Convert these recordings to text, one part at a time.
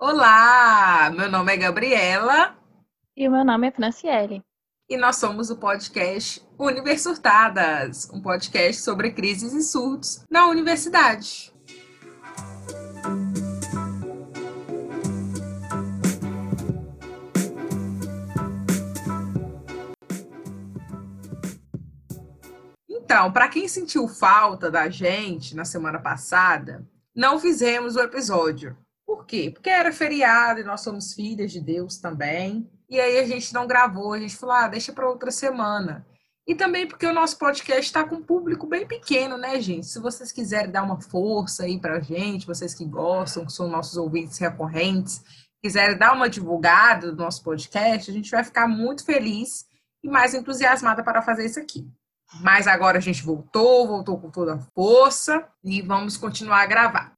Olá, meu nome é Gabriela. E o meu nome é Franciele. E nós somos o podcast Universirtadas, um podcast sobre crises e surtos na universidade. Então, para quem sentiu falta da gente na semana passada, não fizemos o episódio. Por quê? Porque era feriado e nós somos filhas de Deus também. E aí a gente não gravou, a gente falou, ah, deixa para outra semana. E também porque o nosso podcast está com um público bem pequeno, né, gente? Se vocês quiserem dar uma força aí para a gente, vocês que gostam, que são nossos ouvintes recorrentes, quiserem dar uma divulgada do nosso podcast, a gente vai ficar muito feliz e mais entusiasmada para fazer isso aqui. Mas agora a gente voltou, voltou com toda a força e vamos continuar a gravar.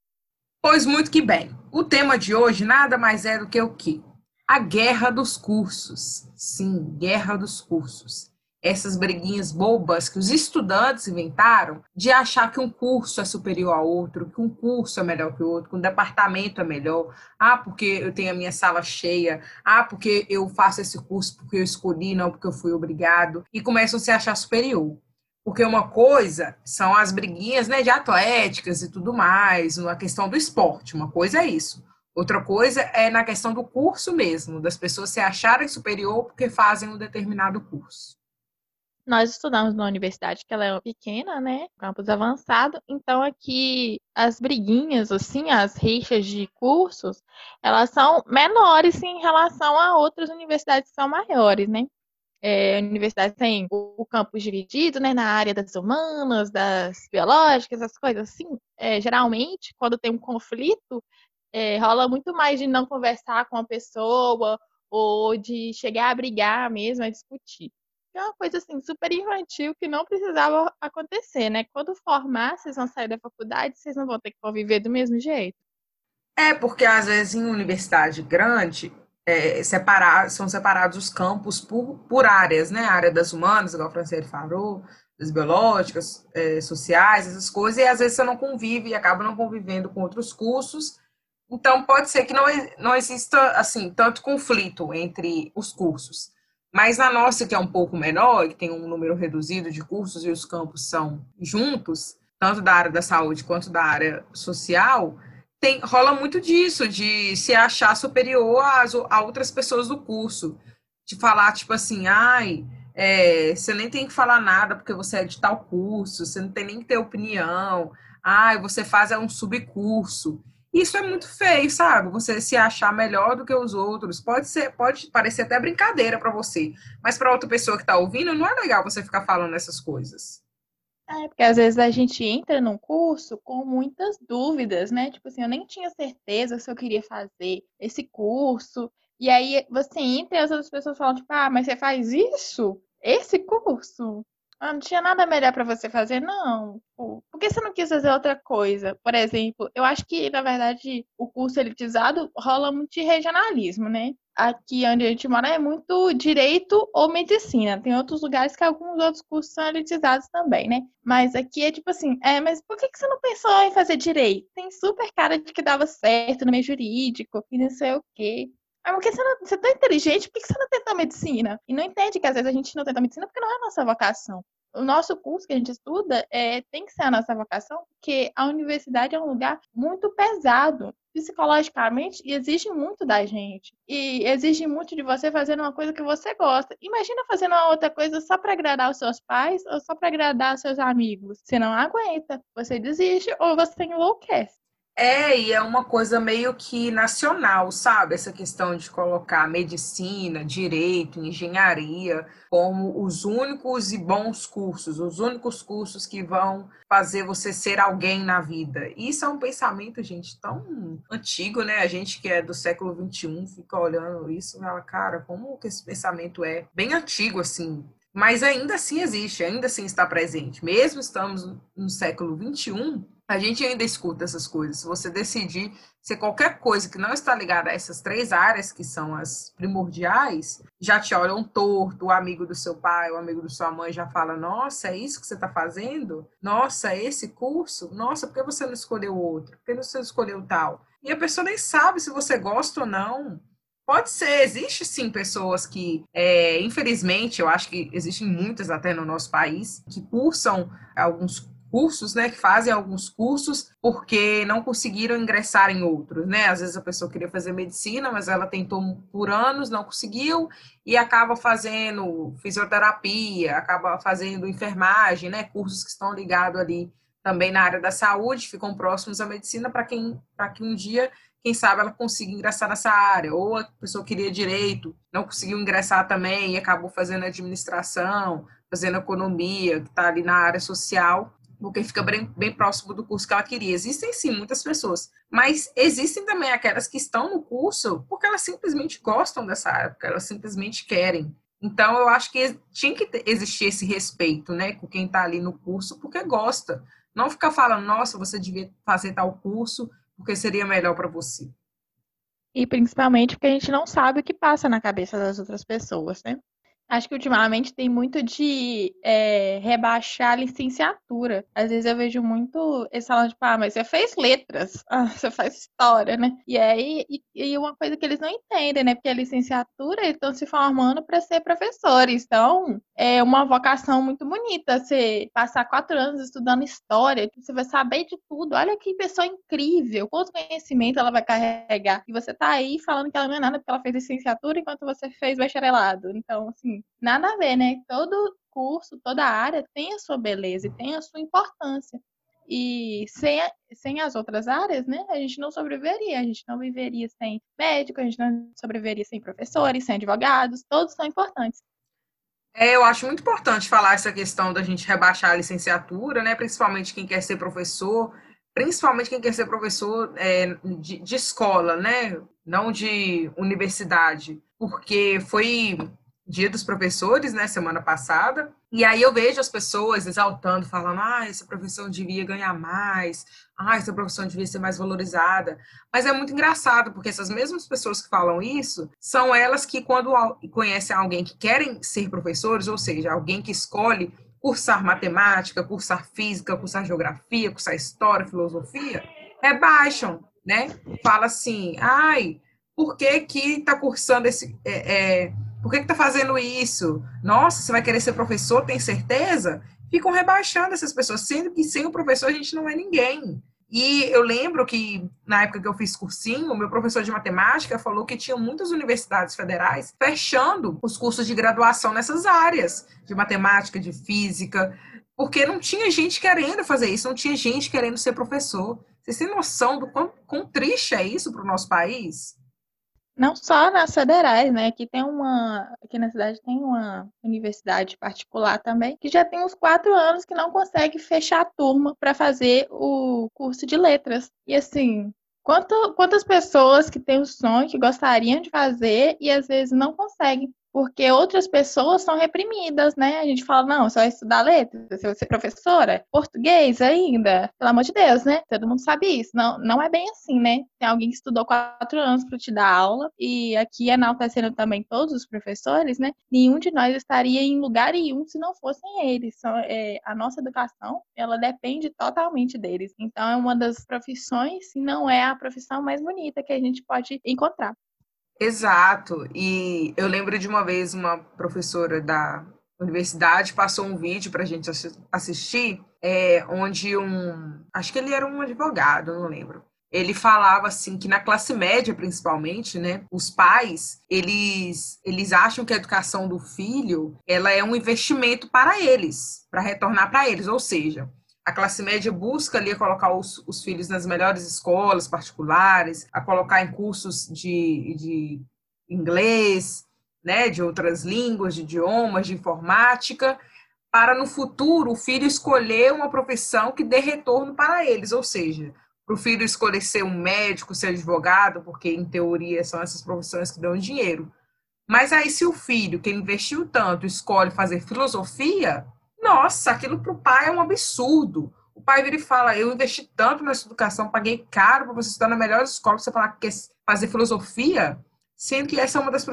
Pois muito que bem. O tema de hoje nada mais é do que o quê? A guerra dos cursos. Sim, guerra dos cursos. Essas briguinhas bobas que os estudantes inventaram de achar que um curso é superior ao outro, que um curso é melhor que o outro, que um departamento é melhor. Ah, porque eu tenho a minha sala cheia. Ah, porque eu faço esse curso porque eu escolhi, não porque eu fui obrigado. E começam a se achar superior. Porque uma coisa são as briguinhas né, de atléticas e tudo mais, na questão do esporte, uma coisa é isso. Outra coisa é na questão do curso mesmo, das pessoas se acharem superior porque fazem um determinado curso. Nós estudamos numa universidade que ela é pequena, né? Campus avançado. Então aqui as briguinhas, assim, as rixas de cursos, elas são menores em relação a outras universidades que são maiores, né? É, a universidade tem o, o, campus dividido, né, na área das humanas, das biológicas, as coisas assim. É, geralmente, quando tem um conflito, é, rola muito mais de não conversar com a pessoa ou de chegar a brigar mesmo, a discutir. É uma coisa assim super infantil que não precisava acontecer, né? Quando formar, vocês vão sair da faculdade, vocês não vão ter que conviver do mesmo jeito. É, porque às vezes em universidade grande, é, separar, são separados os campos por, por áreas, né? A área das humanas, igual a Franciele falou, das biológicas, é, sociais, essas coisas, e às vezes você não convive e acaba não convivendo com outros cursos. Então, pode ser que não, não exista, assim, tanto conflito entre os cursos. Mas na nossa, que é um pouco menor, que tem um número reduzido de cursos e os campos são juntos, tanto da área da saúde quanto da área social, tem, rola muito disso, de se achar superior às, a outras pessoas do curso. De falar, tipo assim, ai, é, você nem tem que falar nada porque você é de tal curso, você não tem nem que ter opinião, ai, você faz é um subcurso. Isso é muito feio, sabe? Você se achar melhor do que os outros. Pode ser, pode parecer até brincadeira para você, mas para outra pessoa que está ouvindo, não é legal você ficar falando essas coisas. É, porque às vezes a gente entra num curso com muitas dúvidas, né? Tipo assim, eu nem tinha certeza se eu queria fazer esse curso. E aí você entra e as outras pessoas falam, tipo, ah, mas você faz isso? Esse curso? Ah, não tinha nada melhor para você fazer, não. Por que você não quis fazer outra coisa? Por exemplo, eu acho que, na verdade, o curso elitizado rola muito de regionalismo, né? Aqui onde a gente mora é muito direito ou medicina. Tem outros lugares que alguns outros cursos são elitizados também, né? Mas aqui é tipo assim, é, mas por que, que você não pensou em fazer direito? Tem super cara de que dava certo no meio jurídico e não sei o quê. Ah, porque você, não, você é tão inteligente, por que, que você não tenta medicina? E não entende que às vezes a gente não tenta medicina porque não é a nossa vocação o nosso curso que a gente estuda é, tem que ser a nossa vocação, porque a universidade é um lugar muito pesado psicologicamente e exige muito da gente. E exige muito de você fazendo uma coisa que você gosta. Imagina fazendo uma outra coisa só para agradar os seus pais ou só para agradar os seus amigos. Você não aguenta, você desiste ou você enlouquece. É, e é uma coisa meio que nacional, sabe? Essa questão de colocar medicina, direito, engenharia como os únicos e bons cursos, os únicos cursos que vão fazer você ser alguém na vida. Isso é um pensamento, gente, tão antigo, né? A gente que é do século XXI fica olhando isso e fala, cara, como que esse pensamento é bem antigo, assim, mas ainda assim existe, ainda assim está presente. Mesmo estamos no século XXI, a gente ainda escuta essas coisas. Se você decidir ser qualquer coisa que não está ligada a essas três áreas, que são as primordiais, já te olham torto, o amigo do seu pai, o amigo da sua mãe já fala, nossa, é isso que você está fazendo? Nossa, é esse curso? Nossa, por que você não escolheu outro? Por que você escolheu tal? e a pessoa nem sabe se você gosta ou não. Pode ser, existe sim pessoas que, é, infelizmente, eu acho que existem muitas até no nosso país, que cursam alguns cursos, né, que fazem alguns cursos porque não conseguiram ingressar em outros, né? Às vezes a pessoa queria fazer medicina, mas ela tentou por anos, não conseguiu e acaba fazendo fisioterapia, acaba fazendo enfermagem, né, cursos que estão ligados ali também na área da saúde, ficam próximos à medicina para quem para que um dia quem sabe ela consiga ingressar nessa área, ou a pessoa queria direito, não conseguiu ingressar também e acabou fazendo administração, fazendo economia, que está ali na área social, porque fica bem, bem próximo do curso que ela queria. Existem sim muitas pessoas, mas existem também aquelas que estão no curso porque elas simplesmente gostam dessa área, porque elas simplesmente querem. Então, eu acho que tinha que existir esse respeito, né, com quem está ali no curso, porque gosta. Não ficar falando, nossa, você devia fazer tal curso, porque seria melhor para você. E principalmente porque a gente não sabe o que passa na cabeça das outras pessoas, né? Acho que ultimamente tem muito de é, rebaixar a licenciatura. Às vezes eu vejo muito esse falando, tipo, ah, mas você fez letras, ah, você faz história, né? E aí, e, e, uma coisa que eles não entendem, né? Porque a licenciatura, eles estão se formando para ser professores. Então, é uma vocação muito bonita você passar quatro anos estudando história, você vai saber de tudo. Olha que pessoa incrível, quanto conhecimento ela vai carregar. E você tá aí falando que ela não é nada porque ela fez licenciatura enquanto você fez bacharelado. Então, assim, nada a ver, né? Todo curso, toda área tem a sua beleza e tem a sua importância. E sem, sem as outras áreas, né, a gente não sobreviveria. A gente não viveria sem médico, a gente não sobreviveria sem professores, sem advogados, todos são importantes. É, eu acho muito importante falar essa questão da gente rebaixar a licenciatura, né, principalmente quem quer ser professor, principalmente quem quer ser professor é, de, de escola, né, não de universidade, porque foi Dia dos Professores, né, semana passada, e aí eu vejo as pessoas exaltando, falando, ah, essa profissão devia ganhar mais, ah, essa profissão devia ser mais valorizada. Mas é muito engraçado, porque essas mesmas pessoas que falam isso, são elas que, quando conhecem alguém que querem ser professores, ou seja, alguém que escolhe cursar matemática, cursar física, cursar geografia, cursar história, filosofia, rebaixam, né? Fala assim, ai, por que que está cursando esse... É, é, por que está fazendo isso? Nossa, você vai querer ser professor, tem certeza? Ficam rebaixando essas pessoas, sendo que sem o professor a gente não é ninguém. E eu lembro que, na época que eu fiz cursinho, meu professor de matemática falou que tinha muitas universidades federais fechando os cursos de graduação nessas áreas, de matemática, de física, porque não tinha gente querendo fazer isso, não tinha gente querendo ser professor. Vocês têm noção do quão, quão triste é isso para o nosso país? Não só nas federais, né? Aqui tem uma. Aqui na cidade tem uma universidade particular também, que já tem uns quatro anos que não consegue fechar a turma para fazer o curso de letras. E assim, quanto, quantas pessoas que têm o sonho, que gostariam de fazer e às vezes não conseguem porque outras pessoas são reprimidas, né? A gente fala, não, você vai estudar letras, você vai ser professora, português ainda, pelo amor de Deus, né? Todo mundo sabe isso. Não, não é bem assim, né? Tem alguém que estudou quatro anos para te dar aula, e aqui enaltecendo também todos os professores, né? Nenhum de nós estaria em lugar nenhum se não fossem eles. É, a nossa educação, ela depende totalmente deles. Então, é uma das profissões, se não é a profissão mais bonita que a gente pode encontrar. Exato. E eu lembro de uma vez uma professora da universidade passou um vídeo para a gente assistir, é, onde um. Acho que ele era um advogado, não lembro. Ele falava assim que na classe média, principalmente, né, os pais eles eles acham que a educação do filho ela é um investimento para eles, para retornar para eles, ou seja, a classe média busca ali colocar os, os, filhos nas melhores escolas particulares, a colocar em cursos de, de inglês, né, de outras línguas, de idiomas, de informática, para no futuro o filho escolher uma profissão que dê retorno para eles, ou seja, para o filho escolher ser um médico, ser advogado, porque em teoria são essas profissões que dão dinheiro. Mas aí, se o filho que investiu tanto escolhe fazer filosofia, nossa, aquilo para o pai é um absurdo. O pai vira e fala: Eu investi tanto nessa educação, paguei caro para você estar na melhor escola, você falar que quer fazer filosofia, sendo que essa é uma das,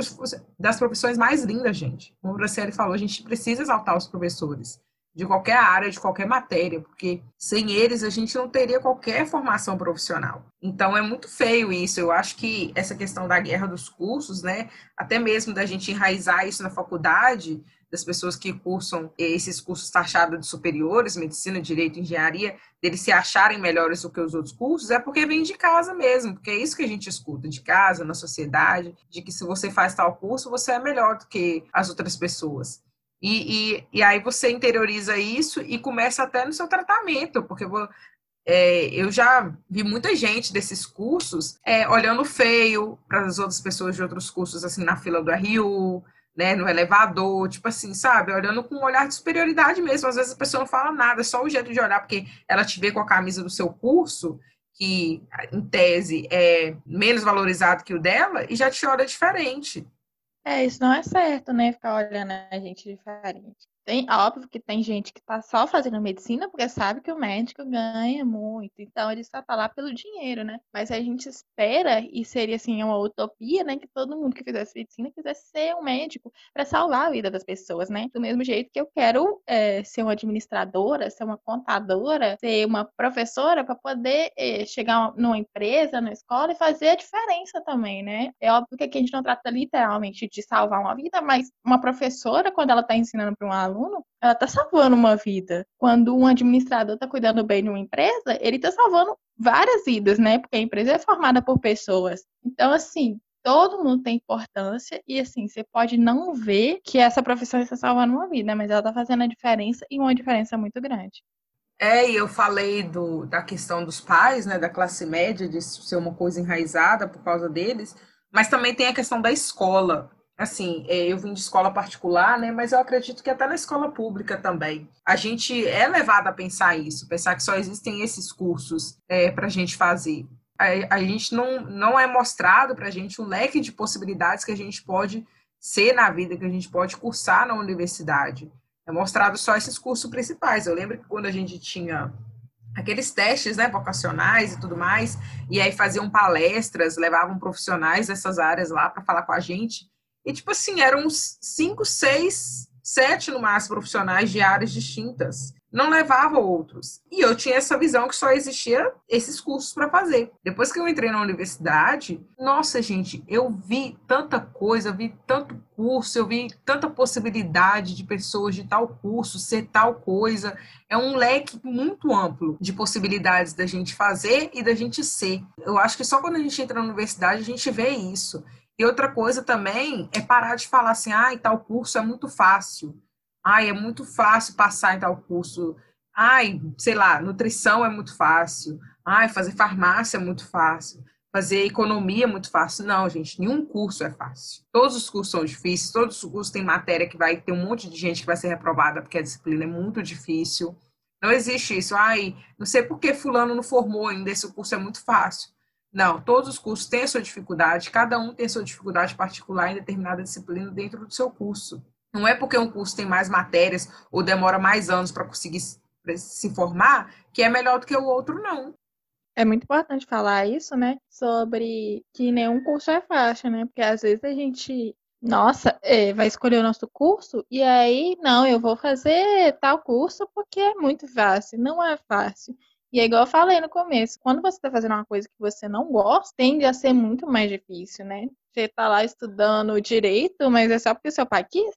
das profissões mais lindas, gente. Como o Graciele falou, a gente precisa exaltar os professores. de qualquer área, de qualquer matéria, porque sem eles a gente não teria qualquer formação profissional. Então é muito feio isso. Eu acho que essa questão da guerra dos cursos, né, até mesmo da gente enraizar isso na faculdade, das pessoas que cursam esses cursos taxados de superiores, medicina, direito, engenharia, deles se acharem melhores do que os outros cursos, é porque vem de casa mesmo, porque é isso que a gente escuta de casa, na sociedade, de que se você faz tal curso, você é melhor do que as outras pessoas. E, e, e aí você interioriza isso e começa até no seu tratamento, porque é, eu já vi muita gente desses cursos é, olhando feio para as outras pessoas de outros cursos, assim, na fila do RU, né, no elevador, tipo assim, sabe? Olhando com um olhar de superioridade mesmo. Às vezes a pessoa não fala nada, é só o jeito de olhar, porque ela te vê com a camisa do seu curso, que em tese é menos valorizado que o dela, e já te olha diferente. É, isso não é certo, né? Ficar olhando a gente diferente. Tem, óbvio que tem gente que tá só fazendo medicina porque sabe que o médico ganha muito, então ele só tá lá pelo dinheiro, né? Mas a gente espera, e seria assim uma utopia, né, que todo mundo que fizesse medicina quisesse ser um médico para salvar a vida das pessoas, né? Do mesmo jeito que eu quero é, ser uma administradora, ser uma contadora, ser uma professora para poder é, chegar numa empresa, na escola e fazer a diferença também, né? É óbvio que aqui a gente não trata literalmente de salvar uma vida, mas uma professora, quando ela tá ensinando para um aluno, aluno, ela está salvando uma vida. Quando um administrador está cuidando bem de uma empresa, ele está salvando várias vidas, né? Porque a empresa é formada por pessoas. Então, assim, todo mundo tem importância e assim, você pode não ver que essa profissão está salvando uma vida, mas ela está fazendo a diferença e uma diferença muito grande. É, e eu falei do, da questão dos pais, né, da classe média, de ser uma coisa enraizada por causa deles, mas também tem a questão da escola assim, é, eu vim de escola particular, né, mas eu acredito que até na escola pública também. A gente é levado a pensar isso, pensar que só existem esses cursos é, para a gente fazer. A, a, gente não, não é mostrado para a gente um leque de possibilidades que a gente pode ser na vida, que a gente pode cursar na universidade. É mostrado só esses cursos principais. Eu lembro que quando a gente tinha aqueles testes né, vocacionais e tudo mais, e aí faziam palestras, levavam profissionais dessas áreas lá para falar com a gente, e, tipo assim, eram uns cinco, seis, sete no máximo profissionais de áreas distintas. Não levava outros. E eu tinha essa visão que só existia esses cursos para fazer. Depois que eu entrei na universidade, nossa, gente, eu vi tanta coisa, eu vi tanto curso, eu vi tanta possibilidade de pessoas de tal curso ser tal coisa. É um leque muito amplo de possibilidades da gente fazer e da gente ser. Eu acho que só quando a gente entra na universidade a gente vê isso. E outra coisa também é parar de falar assim, ah, tal curso é muito fácil. Ai, é muito fácil passar em tal curso. Ai, sei lá, nutrição é muito fácil. Ai, fazer farmácia é muito fácil. Fazer economia é muito fácil. Não, gente, nenhum curso é fácil. Todos os cursos são difíceis, todos os cursos têm matéria que vai ter um monte de gente que vai ser reprovada porque a disciplina é muito difícil. Não existe isso. Ai, não sei por que fulano não formou ainda, esse curso é muito fácil. Não, todos os cursos têm a sua dificuldade, cada um tem a sua dificuldade particular em determinada disciplina dentro do seu curso. Não é porque um curso tem mais matérias ou demora mais anos para conseguir se formar que é melhor do que o outro, não. É muito importante falar isso, né? Sobre que nenhum curso é fácil, né? Porque às vezes a gente, nossa, é, vai escolher o nosso curso e aí, não, eu vou fazer tal curso porque é muito fácil. Não é fácil. E é igual eu falei no começo, quando você está fazendo uma coisa que você não gosta, tende a ser muito mais difícil, né? Você está lá estudando direito, mas é só porque seu pai quis.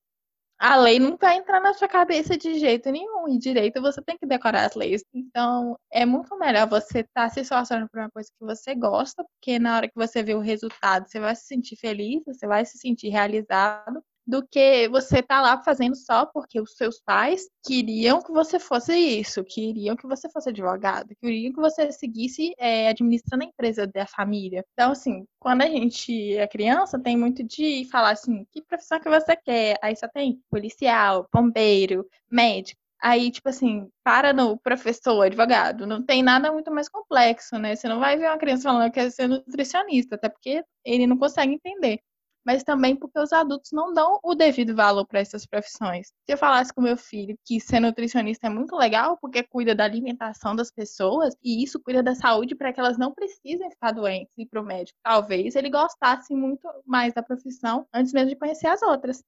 A lei não vai entrar na sua cabeça de jeito nenhum. E direito você tem que decorar as leis. Então, é muito melhor você estar tá se esforçando por uma coisa que você gosta, porque na hora que você vê o resultado, você vai se sentir feliz, você vai se sentir realizado do que você tá lá fazendo só porque os seus pais queriam que você fosse isso, queriam que você fosse advogado, queriam que você seguisse é, administrando a empresa da família. Então, assim, quando a gente é criança, tem muito de falar assim, que profissão que você quer? Aí só tem policial, bombeiro, médico. Aí, tipo assim, para no professor, advogado. Não tem nada muito mais complexo, né? Você não vai ver uma criança falando que quer ser nutricionista, até porque ele não consegue entender mas também porque os adultos não dão o devido valor para essas profissões. Se eu falasse com meu filho que ser nutricionista é muito legal porque cuida da alimentação das pessoas e isso cuida da saúde para que elas não precisem ficar doentes e ir para o médico, talvez ele gostasse muito mais da profissão antes mesmo de conhecer as outras.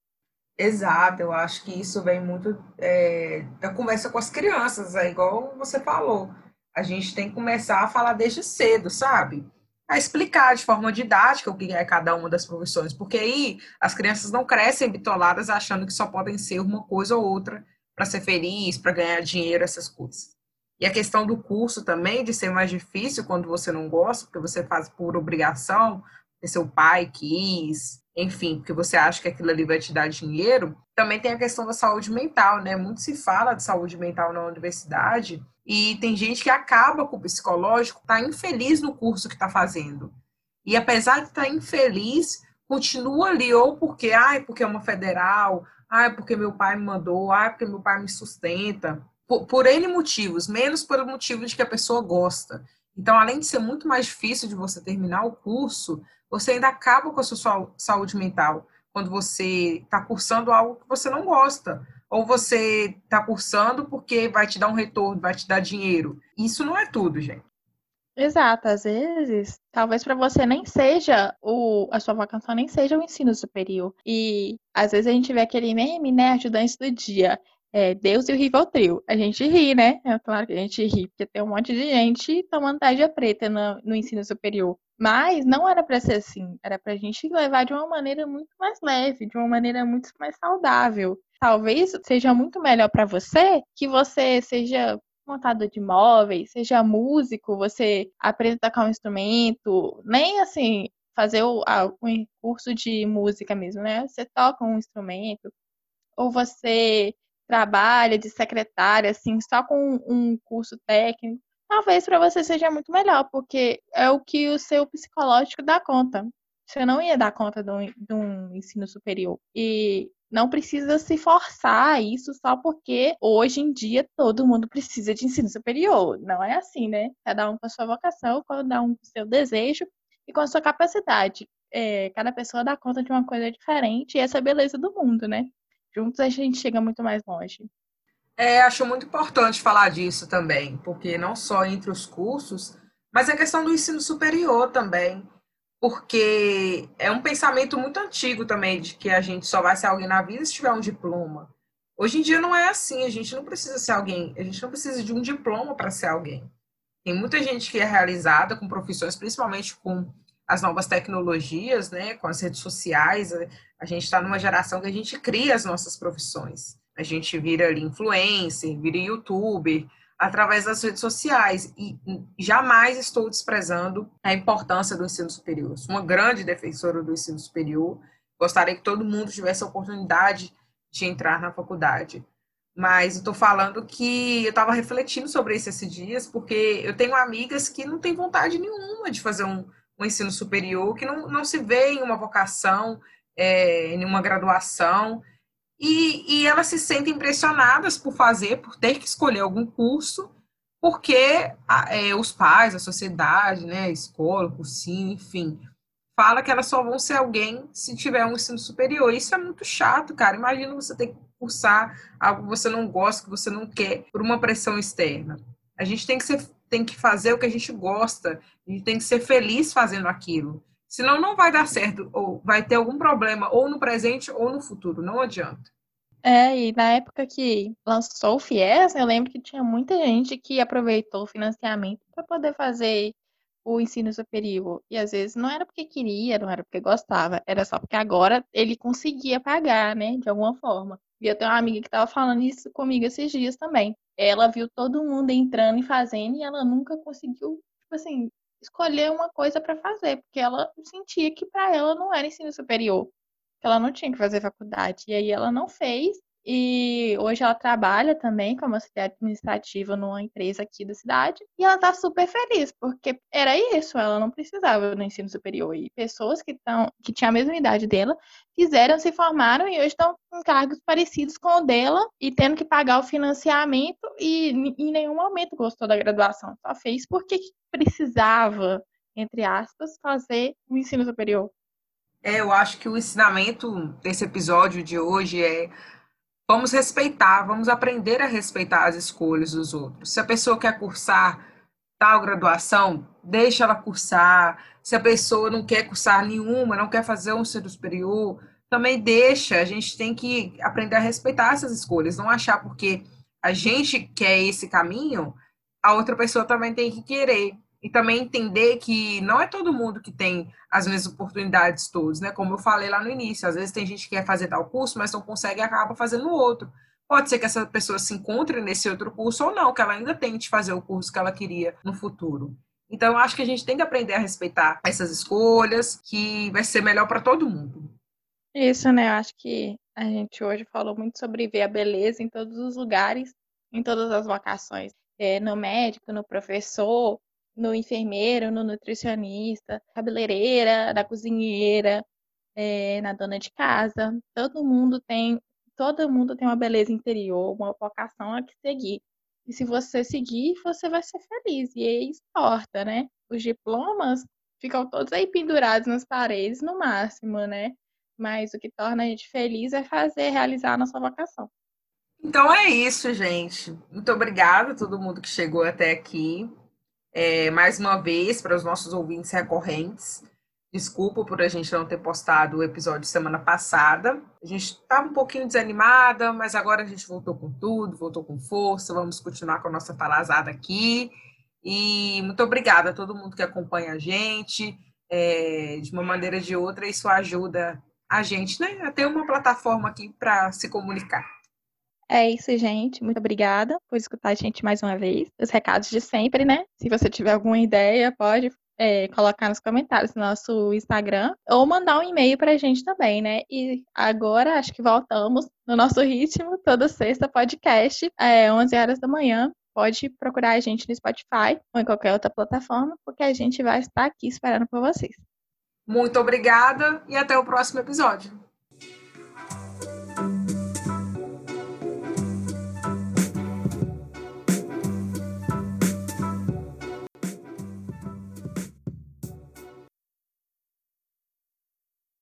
Exato, eu acho que isso vem muito é, da conversa com as crianças, é igual você falou. A gente tem que começar a falar desde cedo, sabe? A explicar de forma didática o que é cada uma das profissões, porque aí as crianças não crescem bitoladas achando que só podem ser uma coisa ou outra para ser feliz, para ganhar dinheiro, essas coisas. E a questão do curso também, de ser mais difícil quando você não gosta, porque você faz por obrigação, porque seu pai quis, enfim, porque você acha que aquilo ali vai te dar dinheiro. Também tem a questão da saúde mental, né? Muito se fala de saúde mental na universidade e tem gente que acaba com o psicológico, tá infeliz no curso que está fazendo. E apesar de estar tá infeliz, continua ali, ou porque, ai, porque é uma federal, ai, porque meu pai me mandou, ai, porque meu pai me sustenta por, por N motivos, menos pelo motivo de que a pessoa gosta. Então, além de ser muito mais difícil de você terminar o curso, você ainda acaba com a sua saúde mental quando você está cursando algo que você não gosta. Ou você está cursando porque vai te dar um retorno, vai te dar dinheiro. Isso não é tudo, gente. Exato, às vezes, talvez para você nem seja o a sua vocação nem seja o ensino superior. E às vezes a gente vê aquele meme, né, ajudantes do dia é, Deus e o Rivotril. A gente ri, né? É claro que a gente ri, porque tem um monte de gente tomando tarja preta no, no ensino superior. Mas não era para ser assim. Era para a gente levar de uma maneira muito mais leve, de uma maneira muito mais saudável. Talvez seja muito melhor para você que você seja montador de móveis, seja músico, você aprenda a tocar um instrumento, nem assim fazer o, um curso de música mesmo, né? Você toca um instrumento, ou você trabalha de secretária, assim, só com um curso técnico, talvez para você seja muito melhor, porque é o que o seu psicológico dá conta. Você não ia dar conta de um, de um ensino superior. E não precisa se forçar isso só porque hoje em dia todo mundo precisa de ensino superior. Não é assim, né? Cada um com a sua vocação, cada um com o seu desejo e com a sua capacidade. É, cada pessoa dá conta de uma coisa diferente e essa é a beleza do mundo, né? Juntos a gente chega muito mais longe. É, acho muito importante falar disso também, porque não só entre os cursos, mas a questão do ensino superior também, porque é um pensamento muito antigo também de que a gente só vai ser alguém na vida se tiver um diploma. Hoje em dia não é assim, a gente não precisa ser alguém, a gente não precisa de um diploma para ser alguém. Tem muita gente que é realizada com profissões, principalmente com as novas tecnologias, né, com as redes sociais, a gente está numa geração que a gente cria as nossas profissões. A gente vira ali influencer, vira youtuber, através das redes sociais. E jamais estou desprezando a importância do ensino superior. Sou uma grande defensora do ensino superior. Gostaria que todo mundo tivesse a oportunidade de entrar na faculdade. Mas estou falando que eu estava refletindo sobre isso esses dias, porque eu tenho amigas que não têm vontade nenhuma de fazer um, um ensino superior, que não, não se vê em uma vocação, é, em uma graduação, e, e elas se sentem impressionadas por fazer, por ter que escolher algum curso, porque é, os pais, a sociedade, né, a escola, o cursinho, enfim, fala que elas só vão ser alguém se tiver um ensino superior. Isso é muito chato, cara. Imagina você ter que cursar algo que você não gosta, que você não quer, por uma pressão externa. A gente tem que, ser, tem que fazer o que a gente gosta, a gente tem que ser feliz fazendo aquilo. Senão não vai dar certo, ou vai ter algum problema, ou no presente ou no futuro, não adianta. É, e na época que lançou o FIES, eu lembro que tinha muita gente que aproveitou o financiamento para poder fazer o ensino superior. E às vezes não era porque queria, não era porque gostava, era só porque agora ele conseguia pagar, né, de alguma forma. E eu tenho uma amiga que estava falando isso comigo esses dias também. Ela viu todo mundo entrando e fazendo e ela nunca conseguiu, tipo assim, escolher uma coisa para fazer, porque ela sentia que para ela não era ensino superior, que ela não tinha que fazer faculdade. E aí ela não fez e hoje ela trabalha também como auxiliar administrativa numa empresa aqui da cidade. E ela tá super feliz, porque era isso, ela não precisava do ensino superior. E pessoas que, tão, que tinham a mesma idade dela fizeram, se formaram e hoje estão com cargos parecidos com o dela e tendo que pagar o financiamento e em nenhum momento gostou da graduação. Só fez porque precisava, entre aspas, fazer o ensino superior. É, eu acho que o ensinamento desse episódio de hoje é Vamos respeitar, vamos aprender a respeitar as escolhas dos outros. Se a pessoa quer cursar tal graduação, deixa ela cursar. Se a pessoa não quer cursar nenhuma, não quer fazer um ensino superior, também deixa, a gente tem que aprender a respeitar essas escolhas, não achar porque a gente quer esse caminho, a outra pessoa também tem que querer. E também entender que não é todo mundo que tem as mesmas oportunidades todas, né? Como eu falei lá no início, às vezes tem gente que quer fazer tal curso, mas não consegue e acaba fazendo outro. Pode ser que essa pessoa se encontre nesse outro curso ou não, que ela ainda tente fazer o curso que ela queria no futuro. Então, eu acho que a gente tem que aprender a respeitar essas escolhas, que vai ser melhor para todo mundo. Isso, né? Eu acho que a gente hoje falou muito sobre ver a beleza em todos os lugares, em todas as vocações. É, no médico, no professor, no enfermeiro, no nutricionista, cabeleireira, na cozinheira, é, na dona de casa. Todo mundo tem, todo mundo tem uma beleza interior, uma vocação a que seguir. E se você seguir, você vai ser feliz. E aí importa, né? Os diplomas ficam todos aí pendurados nas paredes no máximo, né? Mas o que torna a gente feliz é fazer, realizar a nossa vocação. Então é isso, gente. Muito obrigada a todo mundo que chegou até aqui. É, mais uma vez, para os nossos ouvintes recorrentes, desculpa por a gente não ter postado o episódio semana passada. A gente estava um pouquinho desanimada, mas agora a gente voltou com tudo, voltou com força. Vamos continuar com a nossa palazada aqui. E muito obrigada a todo mundo que acompanha a gente. É, de uma maneira ou de outra, isso ajuda a gente né, a ter uma plataforma aqui para se comunicar. É isso, gente. Muito obrigada por escutar a gente mais uma vez. Os recados de sempre, né? Se você tiver alguma ideia, pode é, colocar nos comentários no nosso Instagram ou mandar um e-mail para a gente também, né? E agora acho que voltamos no nosso ritmo, toda sexta podcast, é, 11 horas da manhã. Pode procurar a gente no Spotify ou em qualquer outra plataforma, porque a gente vai estar aqui esperando por vocês. Muito obrigada e até o próximo episódio.